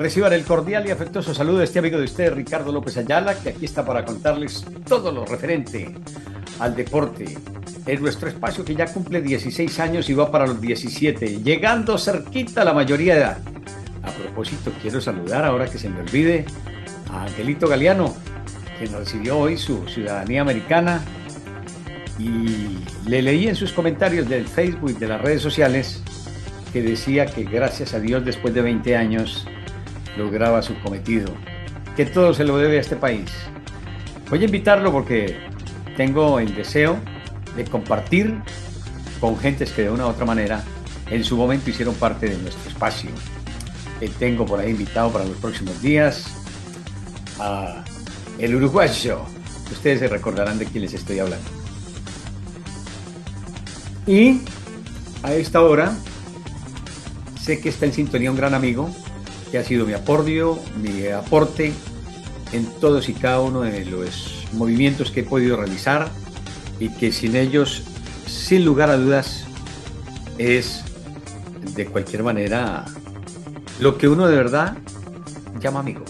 Reciban el cordial y afectuoso saludo de este amigo de ustedes, Ricardo López Ayala, que aquí está para contarles todo lo referente al deporte. En nuestro espacio que ya cumple 16 años y va para los 17, llegando cerquita la mayoría de edad. A propósito, quiero saludar, ahora que se me olvide, a Angelito Galeano, quien recibió hoy su ciudadanía americana. Y le leí en sus comentarios del Facebook de las redes sociales que decía que gracias a Dios después de 20 años lograba su cometido, que todo se lo debe a este país. Voy a invitarlo porque tengo el deseo de compartir con gentes que de una u otra manera en su momento hicieron parte de nuestro espacio. Eh, tengo por ahí invitado para los próximos días a el uruguayo. Ustedes se recordarán de quién les estoy hablando. Y a esta hora sé que está en sintonía un gran amigo que ha sido mi apordio, mi aporte en todos y cada uno de los movimientos que he podido realizar y que sin ellos, sin lugar a dudas, es de cualquier manera lo que uno de verdad llama amigo.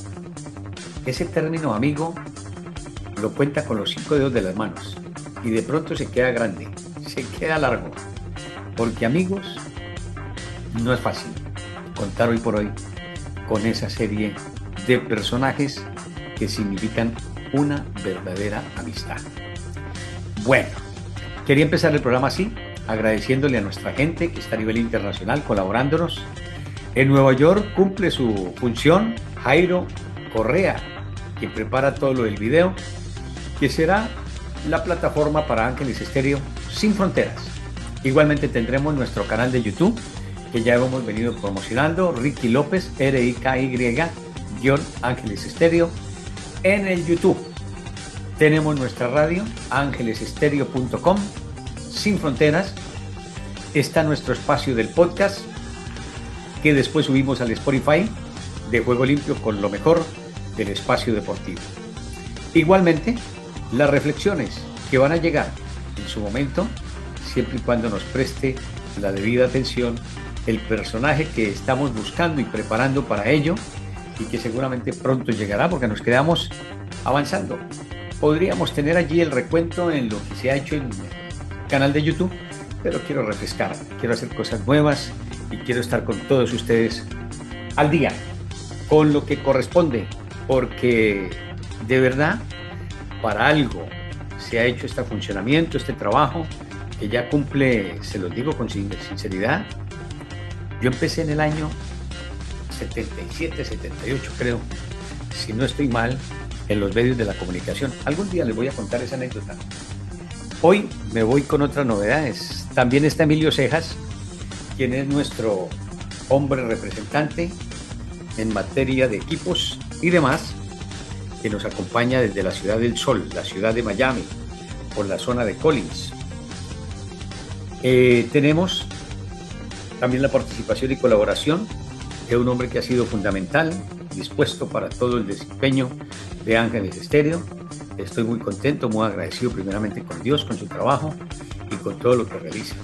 Ese término amigo lo cuenta con los cinco dedos de las manos y de pronto se queda grande, se queda largo, porque amigos no es fácil contar hoy por hoy con esa serie de personajes que significan una verdadera amistad. Bueno, quería empezar el programa así, agradeciéndole a nuestra gente que está a nivel internacional colaborándonos. En Nueva York cumple su función Jairo Correa, quien prepara todo lo del video, que será la plataforma para Ángeles Estéreo sin fronteras. Igualmente tendremos nuestro canal de YouTube que ya hemos venido promocionando, Ricky López, R-I-K-Y, Ángeles Estéreo, en el YouTube. Tenemos nuestra radio, ángelesestéreo.com, sin fronteras. Está nuestro espacio del podcast, que después subimos al Spotify de Juego Limpio con lo mejor del espacio deportivo. Igualmente, las reflexiones que van a llegar en su momento, siempre y cuando nos preste la debida atención el personaje que estamos buscando y preparando para ello y que seguramente pronto llegará porque nos quedamos avanzando. Podríamos tener allí el recuento en lo que se ha hecho en el canal de YouTube, pero quiero refrescar, quiero hacer cosas nuevas y quiero estar con todos ustedes al día, con lo que corresponde, porque de verdad, para algo se ha hecho este funcionamiento, este trabajo, que ya cumple, se los digo con sinceridad, yo empecé en el año 77, 78 creo, si no estoy mal, en los medios de la comunicación. Algún día les voy a contar esa anécdota. Hoy me voy con otras novedades. También está Emilio Cejas, quien es nuestro hombre representante en materia de equipos y demás, que nos acompaña desde la ciudad del Sol, la ciudad de Miami, por la zona de Collins. Eh, tenemos también la participación y colaboración de un hombre que ha sido fundamental, dispuesto para todo el desempeño de Ángeles Estéreo. Estoy muy contento, muy agradecido primeramente con Dios, con su trabajo y con todo lo que realiza.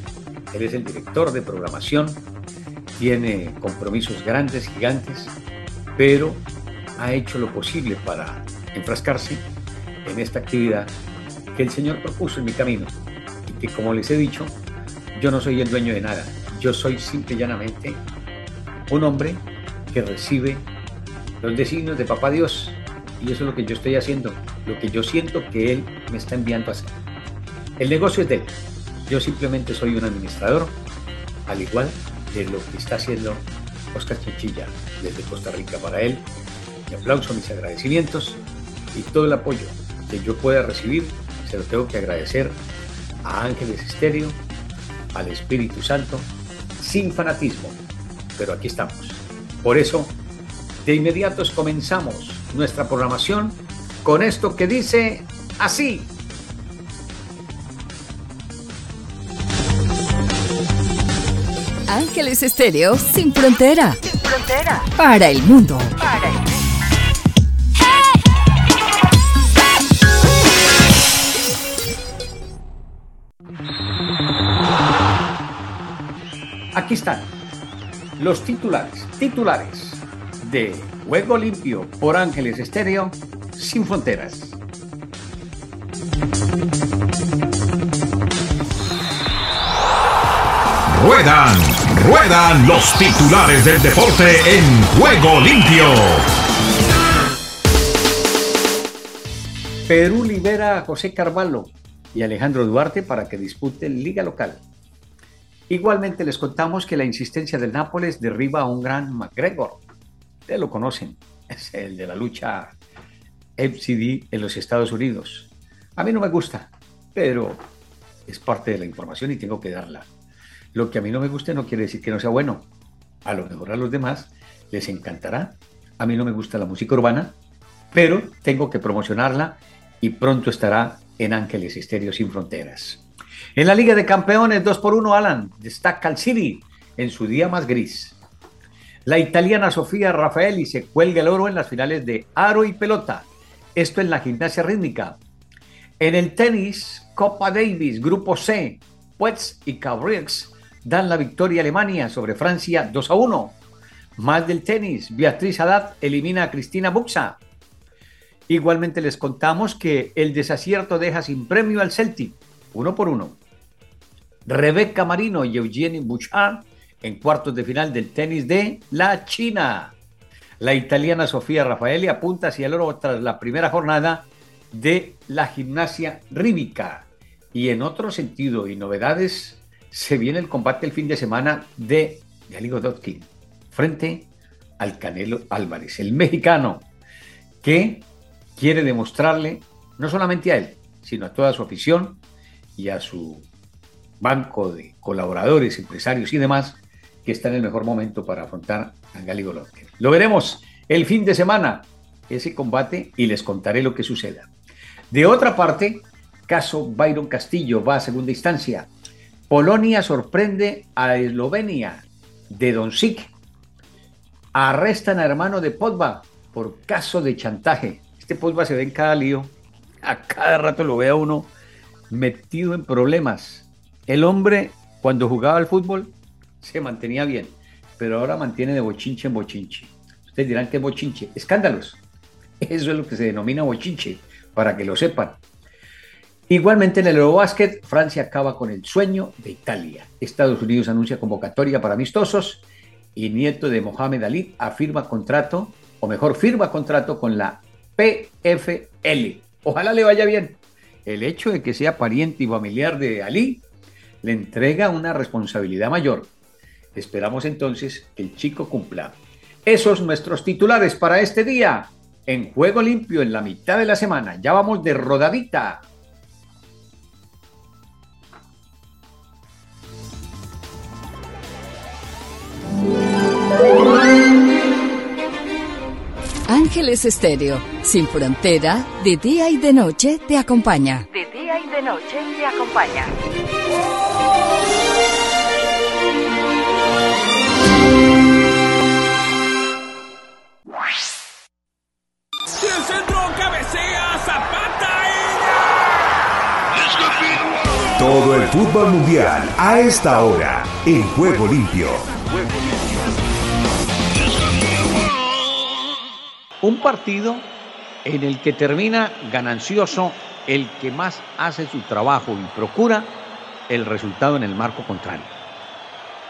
Él es el director de programación, tiene compromisos grandes, gigantes, pero ha hecho lo posible para enfrascarse en esta actividad que el Señor propuso en mi camino y que como les he dicho, yo no soy el dueño de nada, yo soy simple y llanamente un hombre que recibe los designios de Papá Dios. Y eso es lo que yo estoy haciendo, lo que yo siento que Él me está enviando a hacer. El negocio es de Él. Yo simplemente soy un administrador, al igual de lo que está haciendo Oscar Chinchilla desde Costa Rica para Él. Mi aplauso, mis agradecimientos y todo el apoyo que yo pueda recibir, se lo tengo que agradecer a Ángeles Estéreo, al Espíritu Santo sin fanatismo, pero aquí estamos. Por eso De inmediato comenzamos nuestra programación con esto que dice así. Ángeles Estéreo sin frontera. Sin frontera. Para el mundo. Para el mundo. Aquí están los titulares, titulares de Juego Limpio por Ángeles Estéreo sin fronteras. Ruedan, ruedan los titulares del deporte en Juego Limpio. Perú libera a José Carvalho y Alejandro Duarte para que disputen liga local. Igualmente les contamos que la insistencia del Nápoles derriba a un gran McGregor. Ustedes lo conocen, es el de la lucha FCD en los Estados Unidos. A mí no me gusta, pero es parte de la información y tengo que darla. Lo que a mí no me guste no quiere decir que no sea bueno. A lo mejor a los demás les encantará. A mí no me gusta la música urbana, pero tengo que promocionarla y pronto estará en Ángeles Estéreo Sin Fronteras. En la Liga de Campeones, 2 por 1, Alan destaca al City en su día más gris. La italiana Sofía Rafaeli se cuelga el oro en las finales de aro y pelota. Esto en la gimnasia rítmica. En el tenis, Copa Davis, Grupo C, Puetz y Cabrix dan la victoria a Alemania sobre Francia 2 a 1. Más del tenis, Beatriz Haddad elimina a Cristina Buxa. Igualmente les contamos que el desacierto deja sin premio al Celtic, uno por uno. Rebeca Marino y Eugenie Bouchard en cuartos de final del tenis de la China. La italiana Sofía Rafaeli apunta hacia el oro tras la primera jornada de la gimnasia rítmica. Y en otro sentido y novedades, se viene el combate el fin de semana de Galigo Dotkin frente al Canelo Álvarez, el mexicano, que quiere demostrarle, no solamente a él, sino a toda su afición y a su banco de colaboradores, empresarios y demás que está en el mejor momento para afrontar a Gali Golovkin. Lo veremos el fin de semana, ese combate, y les contaré lo que suceda. De otra parte, caso Byron Castillo va a segunda instancia. Polonia sorprende a Eslovenia de Doncic. Arrestan a hermano de Podva por caso de chantaje. Este Podva se ve en cada lío. A cada rato lo ve uno metido en problemas el hombre, cuando jugaba al fútbol, se mantenía bien, pero ahora mantiene de bochinche en bochinche. Ustedes dirán que es bochinche. Escándalos. Eso es lo que se denomina bochinche, para que lo sepan. Igualmente en el Eurobásquet, Francia acaba con el sueño de Italia. Estados Unidos anuncia convocatoria para amistosos y nieto de Mohamed Ali afirma contrato, o mejor, firma contrato con la PFL. Ojalá le vaya bien. El hecho de que sea pariente y familiar de Ali le entrega una responsabilidad mayor. Esperamos entonces que el chico cumpla. Esos nuestros titulares para este día. En juego limpio en la mitad de la semana. Ya vamos de rodadita. Ángeles Estéreo, sin frontera, de día y de noche te acompaña. De día y de noche te acompaña. Todo el fútbol mundial a esta hora en Juego Limpio. Un partido en el que termina ganancioso el que más hace su trabajo y procura el resultado en el marco contrario.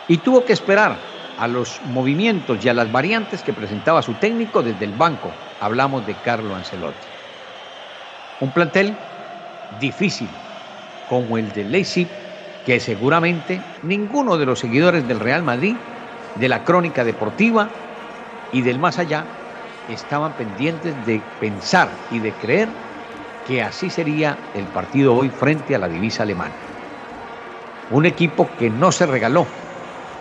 Y tuvo que esperar a los movimientos y a las variantes que presentaba su técnico desde el banco. Hablamos de Carlo Ancelotti. Un plantel difícil como el de Leipzig, que seguramente ninguno de los seguidores del Real Madrid, de la crónica deportiva y del más allá estaban pendientes de pensar y de creer que así sería el partido hoy frente a la divisa alemana. Un equipo que no se regaló,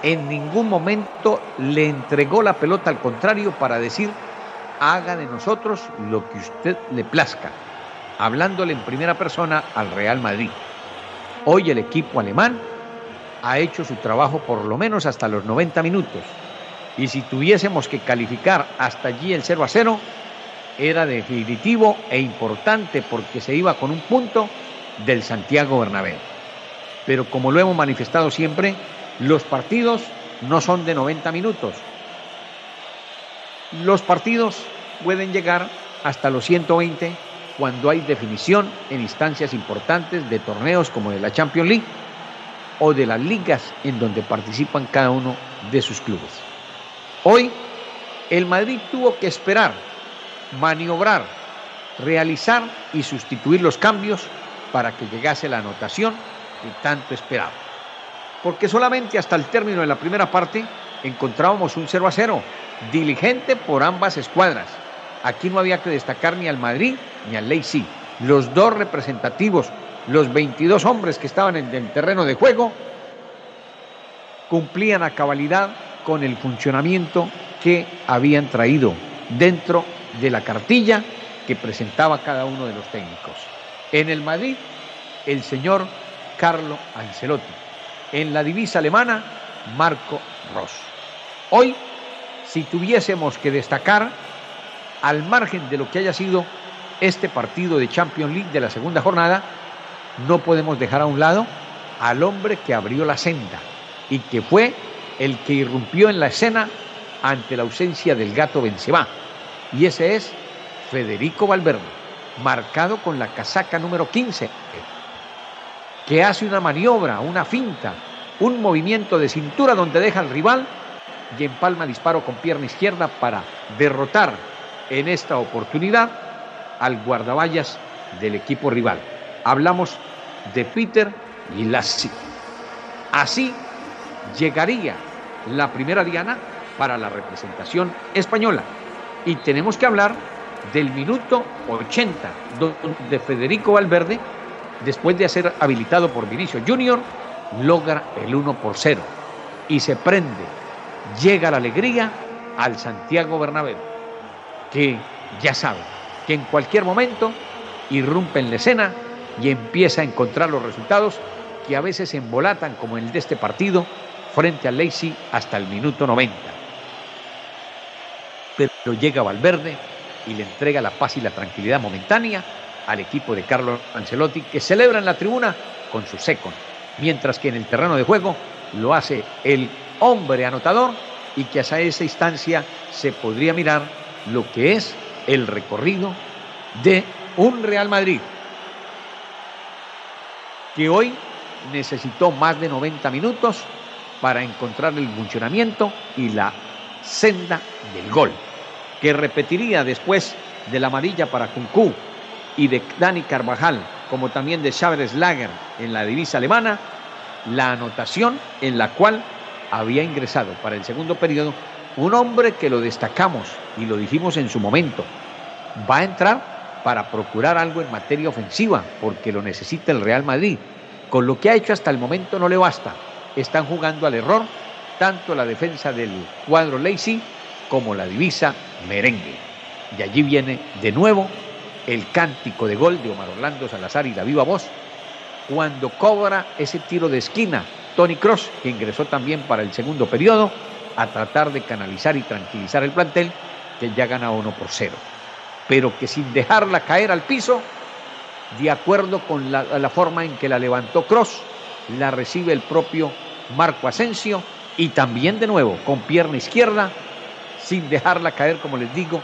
en ningún momento le entregó la pelota al contrario para decir, haga de nosotros lo que usted le plazca, hablándole en primera persona al Real Madrid. Hoy el equipo alemán ha hecho su trabajo por lo menos hasta los 90 minutos. Y si tuviésemos que calificar hasta allí el 0 a 0, era definitivo e importante porque se iba con un punto del Santiago Bernabéu. Pero como lo hemos manifestado siempre, los partidos no son de 90 minutos. Los partidos pueden llegar hasta los 120 cuando hay definición en instancias importantes de torneos como de la Champions League o de las ligas en donde participan cada uno de sus clubes. Hoy el Madrid tuvo que esperar, maniobrar, realizar y sustituir los cambios para que llegase la anotación que tanto esperaba. Porque solamente hasta el término de la primera parte encontrábamos un 0 a 0, diligente por ambas escuadras. Aquí no había que destacar ni al Madrid ni al Leipzig. Los dos representativos, los 22 hombres que estaban en el terreno de juego, cumplían a cabalidad con el funcionamiento que habían traído dentro de la cartilla que presentaba cada uno de los técnicos. En el Madrid, el señor Carlo Ancelotti. En la divisa alemana, Marco Ross. Hoy, si tuviésemos que destacar, al margen de lo que haya sido este partido de Champions League de la segunda jornada, no podemos dejar a un lado al hombre que abrió la senda y que fue el que irrumpió en la escena ante la ausencia del gato Benzema. Y ese es Federico Valverde marcado con la casaca número 15, que hace una maniobra, una finta, un movimiento de cintura donde deja al rival y empalma disparo con pierna izquierda para derrotar en esta oportunidad al guardaballas del equipo rival. Hablamos de Peter Lassi. Así llegaría la primera diana para la representación española. Y tenemos que hablar del minuto 80 de Federico Valverde, después de ser habilitado por Vinicio Junior, logra el 1 por 0 y se prende, llega la alegría al Santiago Bernabéu, que ya sabe que en cualquier momento irrumpe en la escena y empieza a encontrar los resultados que a veces embolatan como el de este partido frente al Leipzig hasta el minuto 90. Pero llega Valverde, y le entrega la paz y la tranquilidad momentánea al equipo de Carlos Ancelotti, que celebra en la tribuna con su second, mientras que en el terreno de juego lo hace el hombre anotador y que hasta esa instancia se podría mirar lo que es el recorrido de un Real Madrid que hoy necesitó más de 90 minutos para encontrar el funcionamiento y la senda del gol que repetiría después de la amarilla para Kunku y de Dani Carvajal, como también de Chávez Lager en la divisa alemana, la anotación en la cual había ingresado para el segundo periodo un hombre que lo destacamos y lo dijimos en su momento. Va a entrar para procurar algo en materia ofensiva, porque lo necesita el Real Madrid. Con lo que ha hecho hasta el momento no le basta. Están jugando al error tanto la defensa del cuadro Lacey como la divisa merengue. Y allí viene de nuevo el cántico de gol de Omar Orlando Salazar y la viva voz cuando cobra ese tiro de esquina Tony Cross, que ingresó también para el segundo periodo, a tratar de canalizar y tranquilizar el plantel, que ya gana uno por cero. Pero que sin dejarla caer al piso, de acuerdo con la, la forma en que la levantó Cross, la recibe el propio Marco Asensio y también de nuevo con pierna izquierda sin dejarla caer, como les digo,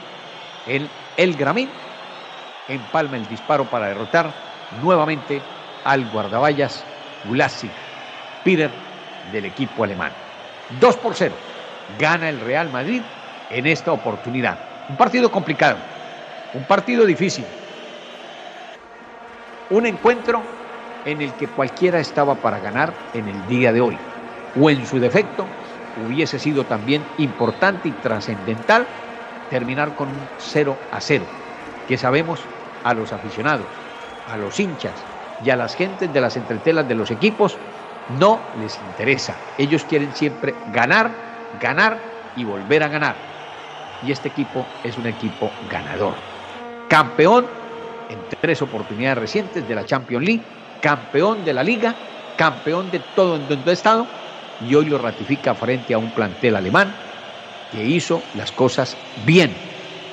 el, el Gramín empalma el disparo para derrotar nuevamente al guardaballas Gulasi Peter del equipo alemán. 2 por 0 gana el Real Madrid en esta oportunidad. Un partido complicado, un partido difícil, un encuentro en el que cualquiera estaba para ganar en el día de hoy, o en su defecto hubiese sido también importante y trascendental terminar con un 0 a 0, que sabemos a los aficionados, a los hinchas y a las gentes de las entretelas de los equipos No les interesa. Ellos quieren siempre ganar, ganar y volver a ganar. Y este equipo es un equipo ganador. Campeón en tres oportunidades recientes de la Champions League, campeón de la liga, campeón de todo en donde ha estado y hoy lo ratifica frente a un plantel alemán que hizo las cosas bien,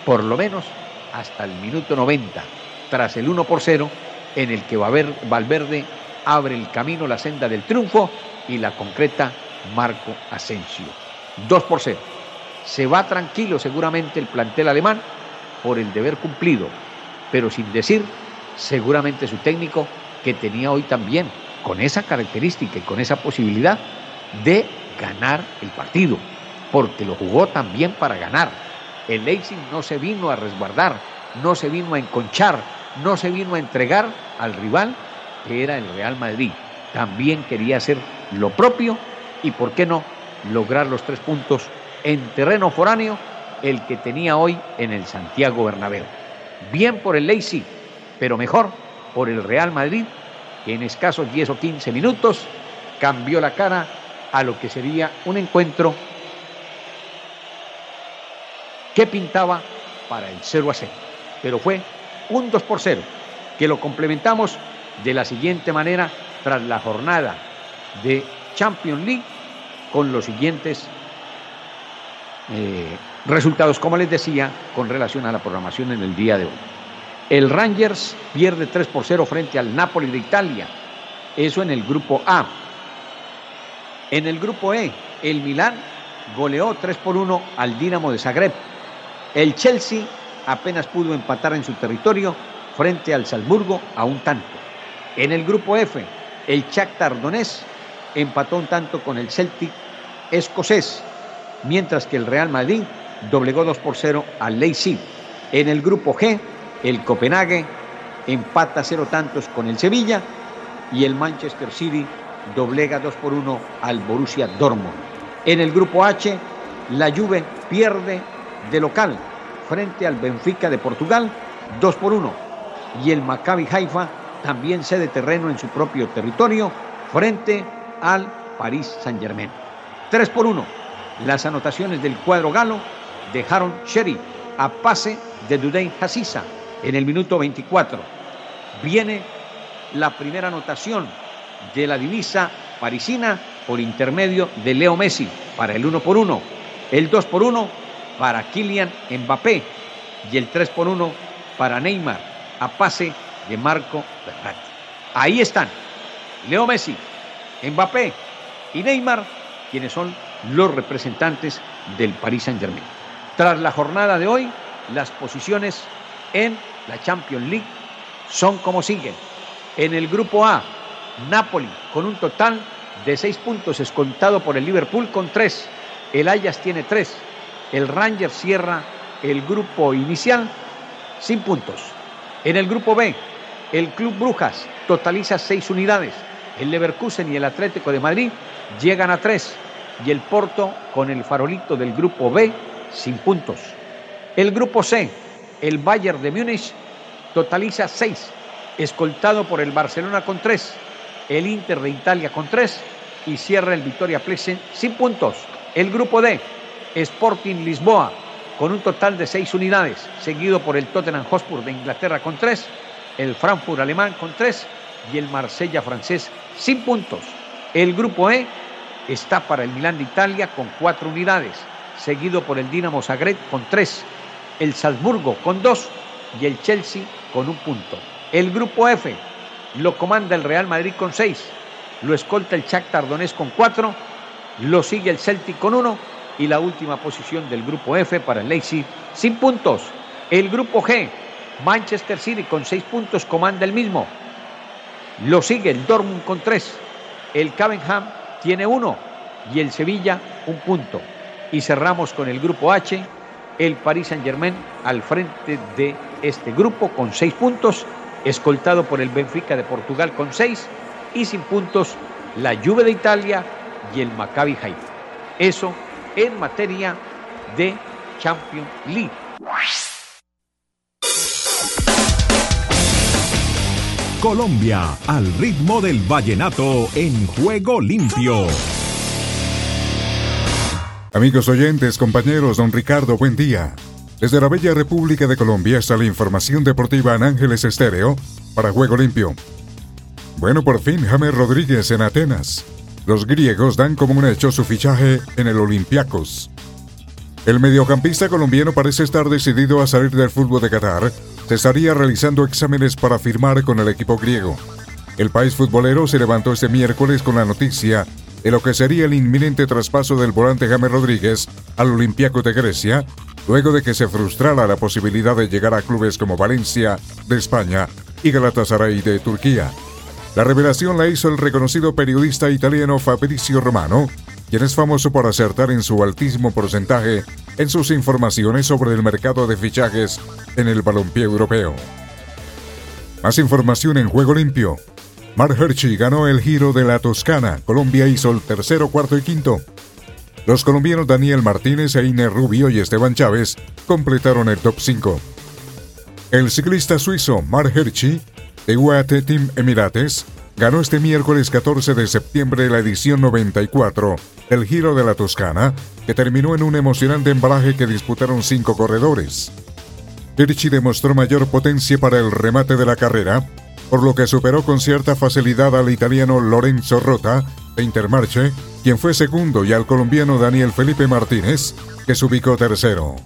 por lo menos hasta el minuto 90, tras el 1 por 0, en el que Valverde abre el camino, la senda del triunfo y la concreta Marco Asensio. 2 por 0. Se va tranquilo seguramente el plantel alemán por el deber cumplido, pero sin decir seguramente su técnico que tenía hoy también con esa característica y con esa posibilidad de ganar el partido, porque lo jugó también para ganar. El Leipzig no se vino a resguardar, no se vino a enconchar, no se vino a entregar al rival que era el Real Madrid. También quería hacer lo propio y, ¿por qué no?, lograr los tres puntos en terreno foráneo, el que tenía hoy en el Santiago Bernabéu. Bien por el Leipzig, pero mejor por el Real Madrid, que en escasos 10 o 15 minutos cambió la cara a lo que sería un encuentro que pintaba para el 0 a 0. Pero fue un 2 por 0, que lo complementamos de la siguiente manera tras la jornada de Champions League con los siguientes eh, resultados, como les decía, con relación a la programación en el día de hoy. El Rangers pierde 3 por 0 frente al Napoli de Italia. Eso en el grupo A. En el grupo E, el Milán goleó 3 por 1 al Dinamo de Zagreb. El Chelsea apenas pudo empatar en su territorio frente al Salzburgo a un tanto. En el grupo F, el Shakhtar Donetsk empató un tanto con el Celtic escocés, mientras que el Real Madrid doblegó 2 por 0 al Leipzig. En el grupo G, el Copenhague empata cero tantos con el Sevilla y el Manchester City doblega 2 por 1 al Borussia Dortmund. En el grupo H, la Juve pierde de local frente al Benfica de Portugal 2 por 1 y el Maccabi Haifa también cede terreno en su propio territorio frente al Paris Saint-Germain. 3 por 1. Las anotaciones del cuadro galo dejaron Sherry a pase de Dudey Hassisa en el minuto 24. Viene la primera anotación de la divisa parisina por intermedio de Leo Messi para el 1 por 1, el 2 por 1 para Kylian Mbappé y el 3 por 1 para Neymar a pase de Marco Verratti. Ahí están Leo Messi, Mbappé y Neymar, quienes son los representantes del Paris Saint-Germain. Tras la jornada de hoy, las posiciones en la Champions League son como siguen. En el grupo A, Napoli con un total de seis puntos escontado por el Liverpool con tres. El Ajax tiene tres. El Rangers cierra el grupo inicial sin puntos. En el grupo B, el Club Brujas totaliza seis unidades. El Leverkusen y el Atlético de Madrid llegan a tres. Y el Porto con el farolito del grupo B sin puntos. El grupo C, el Bayern de Múnich totaliza seis, escoltado por el Barcelona con tres, el Inter de Italia con tres y cierra el Victoria Plesen sin puntos. El grupo D, Sporting Lisboa con un total de seis unidades, seguido por el Tottenham Hotspur de Inglaterra con tres, el Frankfurt alemán con tres y el Marsella francés sin puntos. El grupo E está para el Milán de Italia con cuatro unidades, seguido por el Dinamo Zagreb con tres, el Salzburgo con dos y el Chelsea con un punto. El grupo F lo comanda el Real Madrid con seis, lo escolta el Shakhtar Donetsk con cuatro, lo sigue el Celtic con uno y la última posición del grupo F para el Leipzig sin puntos. El grupo G, Manchester City con seis puntos comanda el mismo. Lo sigue el Dortmund con tres. El Cavenham tiene uno y el Sevilla un punto. Y cerramos con el grupo H, el Paris Saint Germain al frente de este grupo con seis puntos, escoltado por el Benfica de Portugal con seis y sin puntos la Juve de Italia y el Maccabi Haifa. Eso en materia de Champions League. Colombia, al ritmo del vallenato en juego limpio. Amigos oyentes, compañeros, don Ricardo, buen día. Desde la bella República de Colombia está la información deportiva en Ángeles Estéreo para Juego Limpio. Bueno, por fin James Rodríguez en Atenas. Los griegos dan como un hecho su fichaje en el Olympiacos. El mediocampista colombiano parece estar decidido a salir del fútbol de Qatar. Se estaría realizando exámenes para firmar con el equipo griego. El país futbolero se levantó este miércoles con la noticia de lo que sería el inminente traspaso del volante James Rodríguez al Olympiacos de Grecia, luego de que se frustrara la posibilidad de llegar a clubes como Valencia de España y Galatasaray de Turquía. La revelación la hizo el reconocido periodista italiano Fabrizio Romano, quien es famoso por acertar en su altísimo porcentaje en sus informaciones sobre el mercado de fichajes en el balompié europeo. Más información en Juego Limpio. Mark Hershey ganó el Giro de la Toscana. Colombia hizo el tercero, cuarto y quinto. Los colombianos Daniel Martínez, Einer Rubio y Esteban Chávez completaron el top 5. El ciclista suizo Mark Hershey de UAT Team Emirates ganó este miércoles 14 de septiembre la edición 94 del Giro de la Toscana, que terminó en un emocionante embalaje que disputaron cinco corredores. Hirschi demostró mayor potencia para el remate de la carrera, por lo que superó con cierta facilidad al italiano Lorenzo Rota de Intermarche, quien fue segundo, y al colombiano Daniel Felipe Martínez, que se ubicó tercero.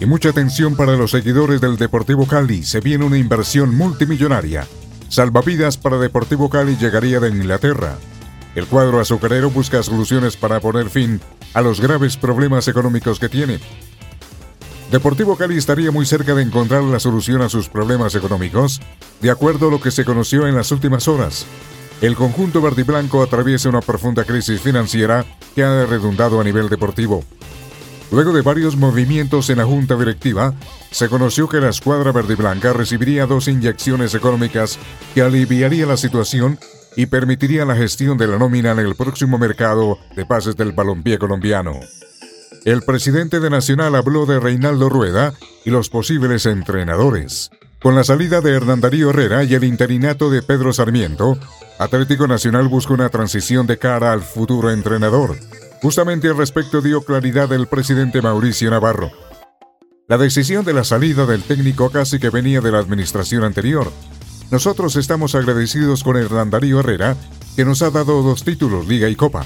Y mucha atención para los seguidores del Deportivo Cali, se viene una inversión multimillonaria Salvavidas para Deportivo Cali llegaría de Inglaterra. El cuadro azucarero busca soluciones para poner fin a los graves problemas económicos que tiene. Deportivo Cali estaría muy cerca de encontrar la solución a sus problemas económicos, de acuerdo a lo que se conoció en las últimas horas. El conjunto verde blanco atraviesa una profunda crisis financiera que ha redundado a nivel deportivo. Luego de varios movimientos en la junta directiva, se conoció que la escuadra verde blanca recibiría dos inyecciones económicas que aliviaría la situación y permitiría la gestión de la nómina en el próximo mercado de pases del balompié colombiano. El presidente de Nacional habló de Reinaldo Rueda y los posibles entrenadores. Con la salida de Hernán Darío Herrera y el interinato de Pedro Sarmiento, Atlético Nacional busca una transición de cara al futuro entrenador. Justamente al respecto dio claridad el presidente Mauricio Navarro. La decisión de la salida del técnico casi que venía de la administración anterior. Nosotros estamos agradecidos con Hernán Darío Herrera, que nos ha dado dos títulos, Liga y Copa.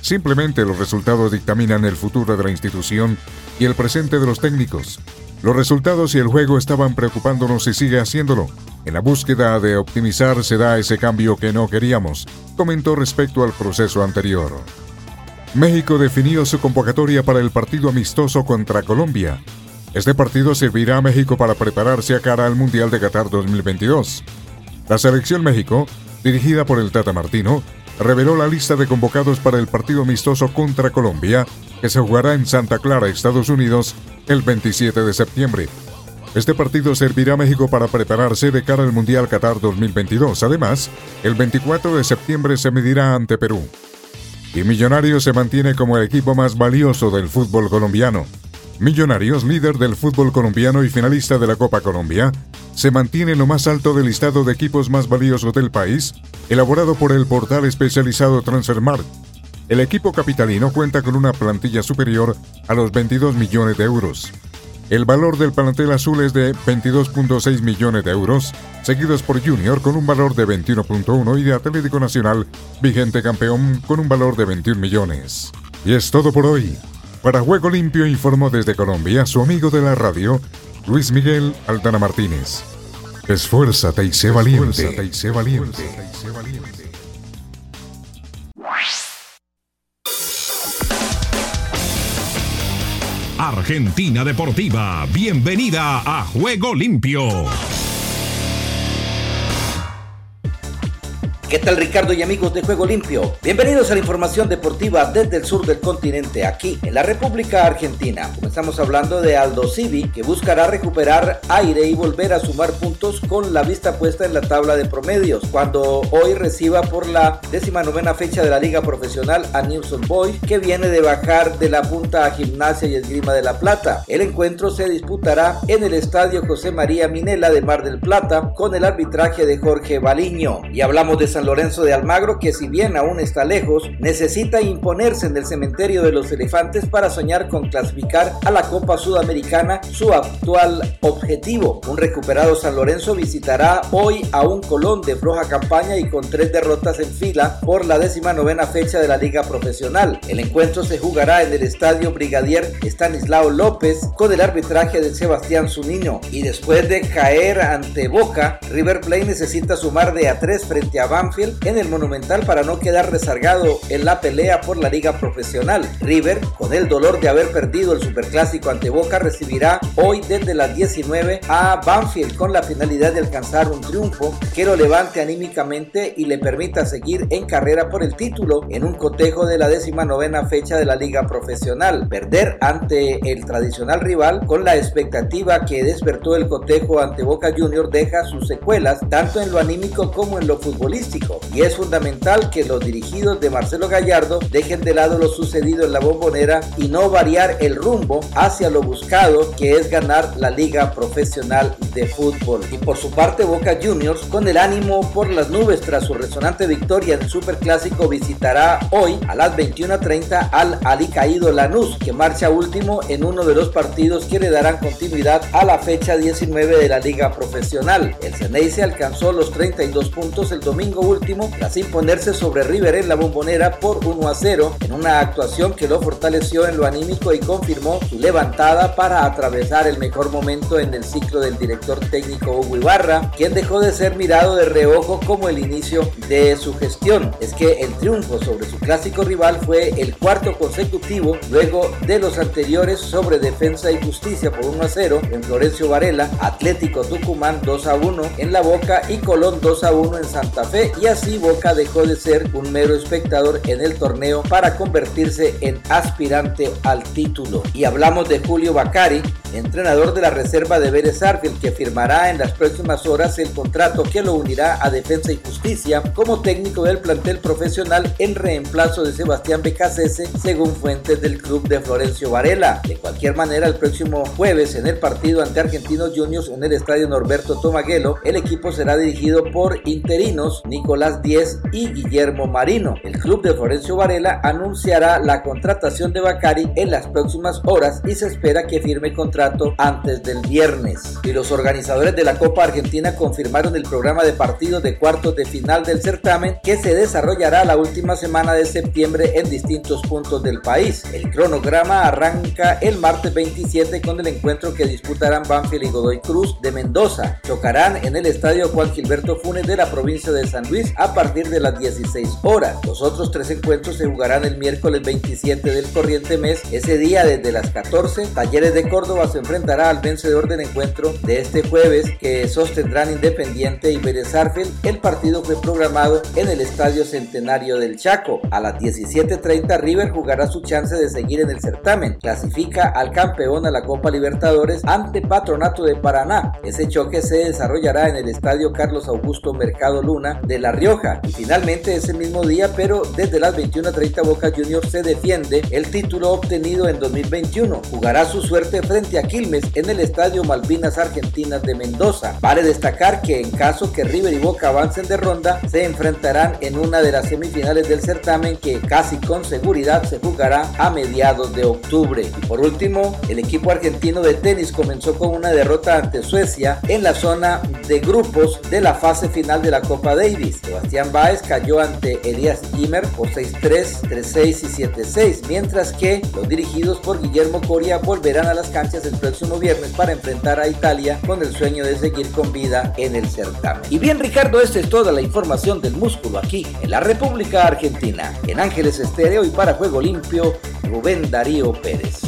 Simplemente los resultados dictaminan el futuro de la institución y el presente de los técnicos. Los resultados y el juego estaban preocupándonos y sigue haciéndolo. En la búsqueda de optimizar se da ese cambio que no queríamos, comentó respecto al proceso anterior. México definió su convocatoria para el partido amistoso contra Colombia. Este partido servirá a México para prepararse a cara al Mundial de Qatar 2022. La selección México, dirigida por el Tata Martino, reveló la lista de convocados para el partido amistoso contra Colombia, que se jugará en Santa Clara, Estados Unidos, el 27 de septiembre. Este partido servirá a México para prepararse de cara al Mundial Qatar 2022. Además, el 24 de septiembre se medirá ante Perú y Millonarios se mantiene como el equipo más valioso del fútbol colombiano. Millonarios, líder del fútbol colombiano y finalista de la Copa Colombia, se mantiene en lo más alto del listado de equipos más valiosos del país, elaborado por el portal especializado Transfermarkt. El equipo capitalino cuenta con una plantilla superior a los 22 millones de euros. El valor del plantel azul es de 22.6 millones de euros, seguidos por Junior con un valor de 21.1 y de Atlético Nacional, vigente campeón, con un valor de 21 millones. Y es todo por hoy. Para Juego Limpio informó desde Colombia su amigo de la radio, Luis Miguel Altana Martínez. Esfuérzate y sé valiente. Esfuérzate y sé valiente. Argentina Deportiva, bienvenida a Juego Limpio. ¿Qué tal Ricardo y amigos de Juego Limpio? Bienvenidos a la información deportiva desde el sur del continente, aquí en la República Argentina. Comenzamos hablando de Aldo Civi, que buscará recuperar aire y volver a sumar puntos con la vista puesta en la tabla de promedios, cuando hoy reciba por la décima novena fecha de la Liga Profesional a Newson Boys, que viene de bajar de la punta a Gimnasia y Esgrima de la Plata. El encuentro se disputará en el Estadio José María Minela de Mar del Plata, con el arbitraje de Jorge Baliño. Y hablamos de San Lorenzo de Almagro, que si bien aún está lejos, necesita imponerse en el cementerio de los elefantes para soñar con clasificar a la Copa Sudamericana, su actual objetivo. Un recuperado San Lorenzo visitará hoy a un Colón de floja campaña y con tres derrotas en fila por la décima novena fecha de la Liga Profesional. El encuentro se jugará en el Estadio Brigadier Stanislao López con el arbitraje de Sebastián Zunino. Y después de caer ante Boca, River Plate necesita sumar de a tres frente a Banfield en el Monumental para no quedar rezagado en la pelea por la liga profesional. River, con el dolor de haber perdido el Superclásico ante Boca, recibirá hoy desde las 19 a Banfield con la finalidad de alcanzar un triunfo que lo levante anímicamente y le permita seguir en carrera por el título en un cotejo de la décima novena fecha de la liga profesional. Perder ante el tradicional rival con la expectativa que despertó el cotejo ante Boca Junior deja sus secuelas tanto en lo anímico como en lo futbolístico y es fundamental que los dirigidos de Marcelo Gallardo dejen de lado lo sucedido en la bombonera y no variar el rumbo hacia lo buscado que es ganar la liga profesional de fútbol. Y por su parte Boca Juniors con el ánimo por las nubes tras su resonante victoria en el Superclásico visitará hoy a las 21.30 al Alicaído Lanús que marcha último en uno de los partidos que le darán continuidad a la fecha 19 de la liga profesional. El Ceney se alcanzó los 32 puntos el domingo último tras imponerse sobre River en la bombonera por 1 a 0 en una actuación que lo fortaleció en lo anímico y confirmó su levantada para atravesar el mejor momento en el ciclo del director técnico Hugo Ibarra, quien dejó de ser mirado de reojo como el inicio de su gestión. Es que el triunfo sobre su clásico rival fue el cuarto consecutivo luego de los anteriores sobre Defensa y Justicia por 1 a 0 en Florencio Varela, Atlético Tucumán 2 a 1 en La Boca y Colón 2 a 1 en Santa Fe y así Boca dejó de ser un mero espectador en el torneo para convertirse en aspirante al título. Y hablamos de Julio Bacari, entrenador de la reserva de Vélez Arfield, que firmará en las próximas horas el contrato que lo unirá a Defensa y Justicia como técnico del plantel profesional en reemplazo de Sebastián Becasese, según fuentes del club de Florencio Varela. De cualquier manera, el próximo jueves en el partido ante Argentinos Juniors en el estadio Norberto Tomaguelo, el equipo será dirigido por interinos Nicolás Díez y Guillermo Marino. El club de Florencio Varela anunciará la contratación de Bacari en las próximas horas y se espera que firme contrato antes del viernes. Y los organizadores de la Copa Argentina confirmaron el programa de partidos de cuartos de final del certamen que se desarrollará la última semana de septiembre en distintos puntos del país. El cronograma arranca el martes 27 con el encuentro que disputarán Banfield y Godoy Cruz de Mendoza. Chocarán en el estadio Juan Gilberto Funes de la provincia de San Luis a partir de las 16 horas. Los otros tres encuentros se jugarán el miércoles 27 del corriente mes. Ese día desde las 14, Talleres de Córdoba se enfrentará al vencedor del encuentro de este jueves que sostendrán Independiente y Vélez. El partido fue programado en el Estadio Centenario del Chaco. A las 17.30 River jugará su chance de seguir en el certamen. Clasifica al campeón a la Copa Libertadores ante Patronato de Paraná. Ese choque se desarrollará en el Estadio Carlos Augusto Mercado Luna de La Rioja. Y finalmente ese mismo día, pero desde las 21.30 Boca Juniors se defiende el título obtenido en 2021. Jugará su suerte frente a Quilmes en el Estadio Malvinas Argentinas de Mendoza. Vale destacar que en caso que River y Boca avancen de ronda, se enfrentarán en una de las semifinales del certamen que casi con seguridad se jugará a mediados de octubre. Y por último, el equipo argentino de tenis comenzó con una derrota ante Suecia en la zona de grupos de la fase final de la Copa Davis. Sebastián Báez cayó ante Elías Ymer por 6-3, 3-6 y 7-6, mientras que los dirigidos por Guillermo Coria volverán a las canchas el próximo viernes para enfrentar a Italia con el sueño de seguir con vida en el certamen. Y bien Ricardo, esta es toda la información del músculo aquí en la República Argentina. En Ángeles Estéreo y para Juego Limpio, Rubén Darío Pérez.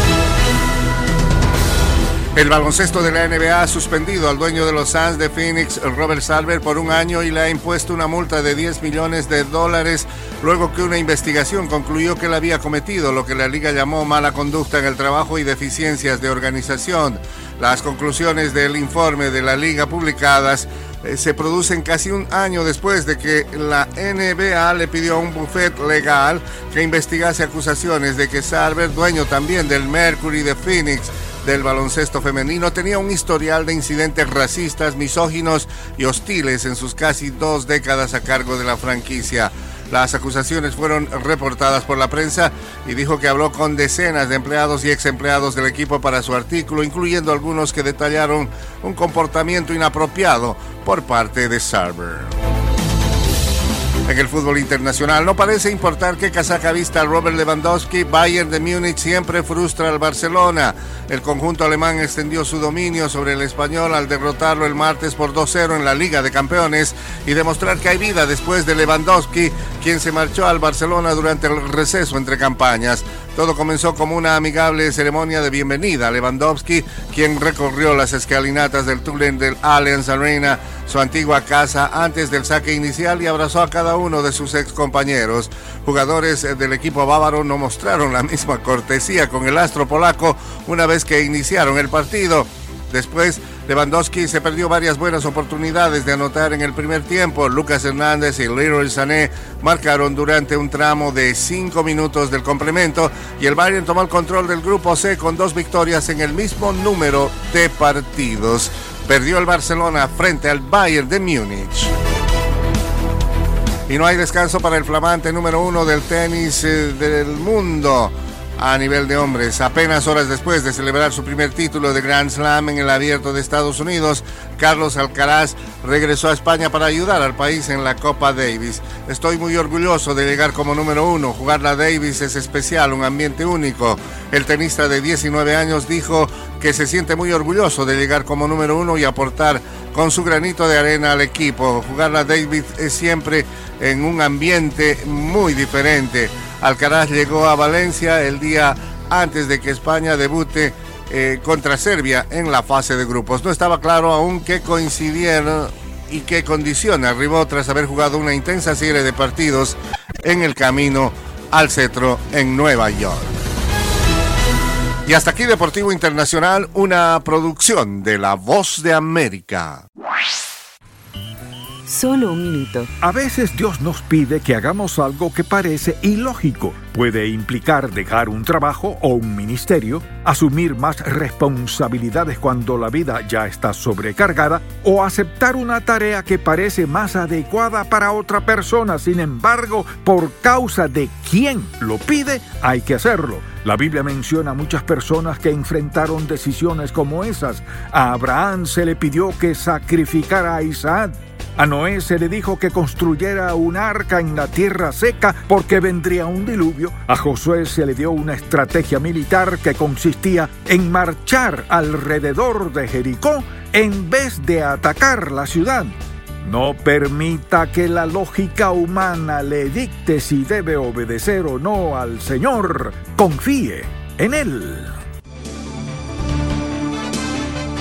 El baloncesto de la NBA ha suspendido al dueño de los Suns de Phoenix, Robert Salver, por un año y le ha impuesto una multa de 10 millones de dólares luego que una investigación concluyó que él había cometido lo que la liga llamó mala conducta en el trabajo y deficiencias de organización. Las conclusiones del informe de la liga publicadas eh, se producen casi un año después de que la NBA le pidió a un buffet legal que investigase acusaciones de que Salver, dueño también del Mercury de Phoenix, del baloncesto femenino tenía un historial de incidentes racistas, misóginos y hostiles en sus casi dos décadas a cargo de la franquicia. Las acusaciones fueron reportadas por la prensa y dijo que habló con decenas de empleados y ex empleados del equipo para su artículo, incluyendo algunos que detallaron un comportamiento inapropiado por parte de Sarver. En el fútbol internacional no parece importar qué casaca vista Robert Lewandowski, Bayern de Múnich siempre frustra al Barcelona. El conjunto alemán extendió su dominio sobre el español al derrotarlo el martes por 2-0 en la Liga de Campeones y demostrar que hay vida después de Lewandowski, quien se marchó al Barcelona durante el receso entre campañas. Todo comenzó como una amigable ceremonia de bienvenida a Lewandowski, quien recorrió las escalinatas del túnel del Allianz Arena, su antigua casa, antes del saque inicial y abrazó a cada uno de sus ex compañeros. Jugadores del equipo bávaro no mostraron la misma cortesía con el astro polaco una vez que iniciaron el partido. Después, Lewandowski se perdió varias buenas oportunidades de anotar en el primer tiempo. Lucas Hernández y Leroy Sané marcaron durante un tramo de cinco minutos del complemento y el Bayern tomó el control del grupo C con dos victorias en el mismo número de partidos. Perdió el Barcelona frente al Bayern de Múnich. Y no hay descanso para el flamante número uno del tenis eh, del mundo a nivel de hombres. Apenas horas después de celebrar su primer título de Grand Slam en el abierto de Estados Unidos, Carlos Alcaraz regresó a España para ayudar al país en la Copa Davis. Estoy muy orgulloso de llegar como número uno. Jugar la Davis es especial, un ambiente único. El tenista de 19 años dijo que se siente muy orgulloso de llegar como número uno y aportar con su granito de arena al equipo. Jugar la Davis es siempre en un ambiente muy diferente. Alcaraz llegó a Valencia el día antes de que España debute eh, contra Serbia en la fase de grupos. No estaba claro aún qué coincidieron y qué condición arribó tras haber jugado una intensa serie de partidos en el camino al cetro en Nueva York. Y hasta aquí Deportivo Internacional, una producción de La Voz de América. Solo un minuto. A veces Dios nos pide que hagamos algo que parece ilógico. Puede implicar dejar un trabajo o un ministerio, asumir más responsabilidades cuando la vida ya está sobrecargada o aceptar una tarea que parece más adecuada para otra persona. Sin embargo, por causa de quien lo pide, hay que hacerlo. La Biblia menciona muchas personas que enfrentaron decisiones como esas. A Abraham se le pidió que sacrificara a Isaac. A Noé se le dijo que construyera un arca en la tierra seca porque vendría un diluvio. A Josué se le dio una estrategia militar que consistía en marchar alrededor de Jericó en vez de atacar la ciudad. No permita que la lógica humana le dicte si debe obedecer o no al Señor. Confíe en Él.